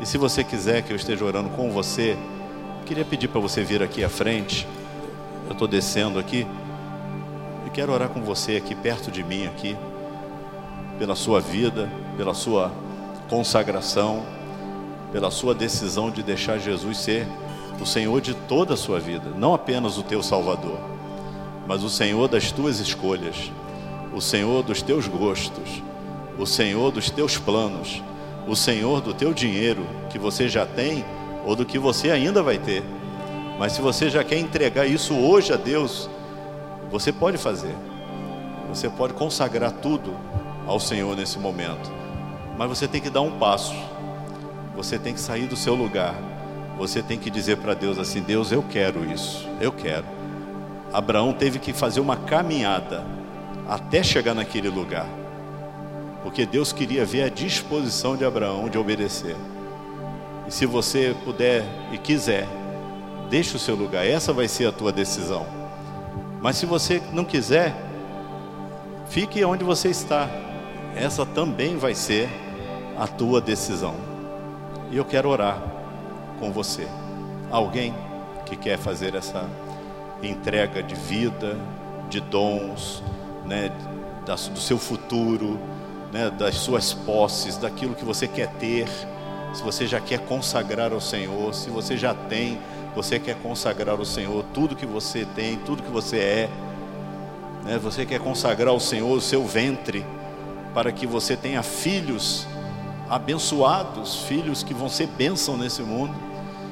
E se você quiser que eu esteja orando com você, queria pedir para você vir aqui à frente. Eu estou descendo aqui. Eu quero orar com você aqui perto de mim aqui, pela sua vida, pela sua consagração, pela sua decisão de deixar Jesus ser o Senhor de toda a sua vida, não apenas o teu Salvador, mas o Senhor das tuas escolhas, o Senhor dos teus gostos, o Senhor dos teus planos o Senhor do teu dinheiro que você já tem ou do que você ainda vai ter. Mas se você já quer entregar isso hoje a Deus, você pode fazer. Você pode consagrar tudo ao Senhor nesse momento. Mas você tem que dar um passo. Você tem que sair do seu lugar. Você tem que dizer para Deus assim: Deus, eu quero isso. Eu quero. Abraão teve que fazer uma caminhada até chegar naquele lugar. Porque Deus queria ver a disposição de Abraão de obedecer. E se você puder e quiser, deixe o seu lugar. Essa vai ser a tua decisão. Mas se você não quiser, fique onde você está. Essa também vai ser a tua decisão. E eu quero orar com você. Alguém que quer fazer essa entrega de vida, de dons, né, do seu futuro, né, das suas posses, daquilo que você quer ter. Se você já quer consagrar ao Senhor, se você já tem, você quer consagrar ao Senhor tudo que você tem, tudo que você é. Né, você quer consagrar ao Senhor o seu ventre, para que você tenha filhos abençoados, filhos que vão ser bênção nesse mundo.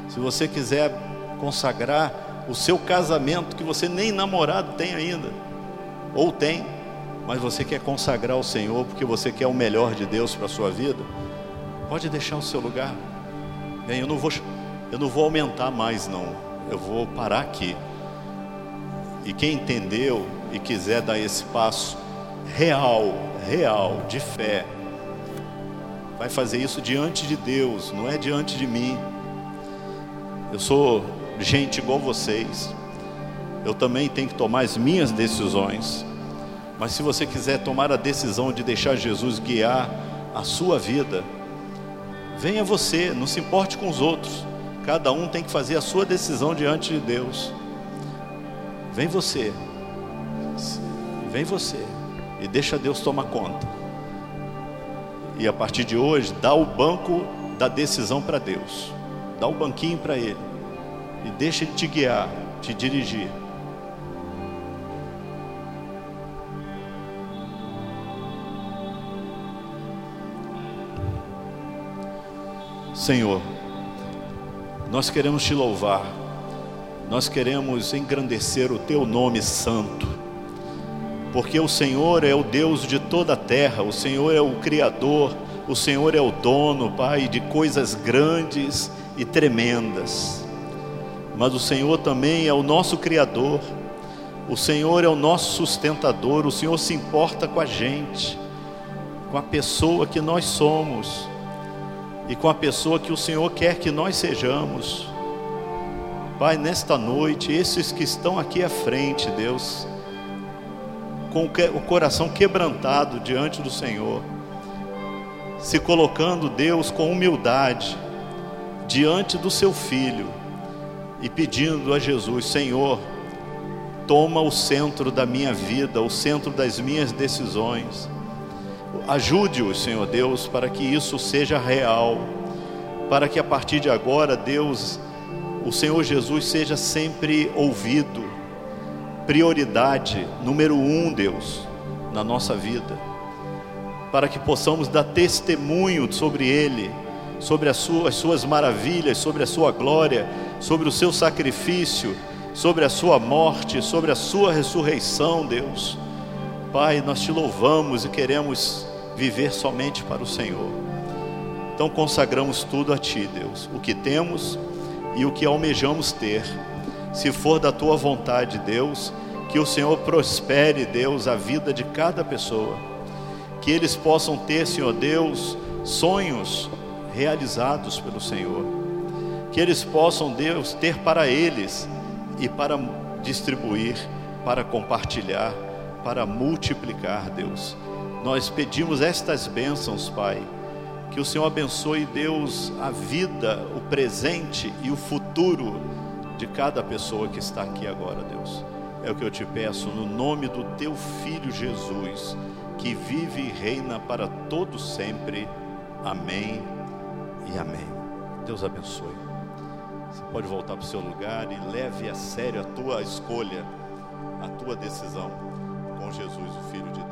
Se você quiser consagrar o seu casamento, que você nem namorado tem ainda, ou tem, mas você quer consagrar ao Senhor porque você quer o melhor de Deus para a sua vida, pode deixar o seu lugar. Bem, eu não vou, eu não vou aumentar mais não. Eu vou parar aqui. E quem entendeu e quiser dar esse passo real, real, de fé, vai fazer isso diante de Deus, não é diante de mim. Eu sou gente igual vocês. Eu também tenho que tomar as minhas decisões. Mas se você quiser tomar a decisão de deixar Jesus guiar a sua vida, venha você, não se importe com os outros. Cada um tem que fazer a sua decisão diante de Deus. Vem você. Vem você e deixa Deus tomar conta. E a partir de hoje, dá o banco da decisão para Deus. Dá o banquinho para ele e deixa ele te guiar, te dirigir. Senhor, nós queremos te louvar, nós queremos engrandecer o teu nome santo, porque o Senhor é o Deus de toda a terra, o Senhor é o Criador, o Senhor é o dono, Pai, de coisas grandes e tremendas, mas o Senhor também é o nosso Criador, o Senhor é o nosso sustentador, o Senhor se importa com a gente, com a pessoa que nós somos e com a pessoa que o Senhor quer que nós sejamos. Pai, nesta noite, esses que estão aqui à frente, Deus, com o coração quebrantado diante do Senhor, se colocando, Deus, com humildade, diante do seu filho e pedindo a Jesus: Senhor, toma o centro da minha vida, o centro das minhas decisões. Ajude-os, Senhor Deus, para que isso seja real, para que a partir de agora, Deus, o Senhor Jesus seja sempre ouvido, prioridade número um, Deus, na nossa vida, para que possamos dar testemunho sobre Ele, sobre as suas, as suas maravilhas, sobre a Sua glória, sobre o Seu sacrifício, sobre a Sua morte, sobre a Sua ressurreição, Deus. Pai, nós te louvamos e queremos viver somente para o Senhor. Então consagramos tudo a Ti, Deus, o que temos e o que almejamos ter. Se for da Tua vontade, Deus, que o Senhor prospere, Deus, a vida de cada pessoa. Que eles possam ter, Senhor Deus, sonhos realizados pelo Senhor. Que eles possam, Deus, ter para eles e para distribuir, para compartilhar para multiplicar, Deus. Nós pedimos estas bênçãos, Pai. Que o Senhor abençoe, Deus, a vida, o presente e o futuro de cada pessoa que está aqui agora, Deus. É o que eu te peço no nome do teu filho Jesus, que vive e reina para todo sempre. Amém e amém. Deus abençoe. Você pode voltar para o seu lugar e leve a sério a tua escolha, a tua decisão com Jesus, o Filho de?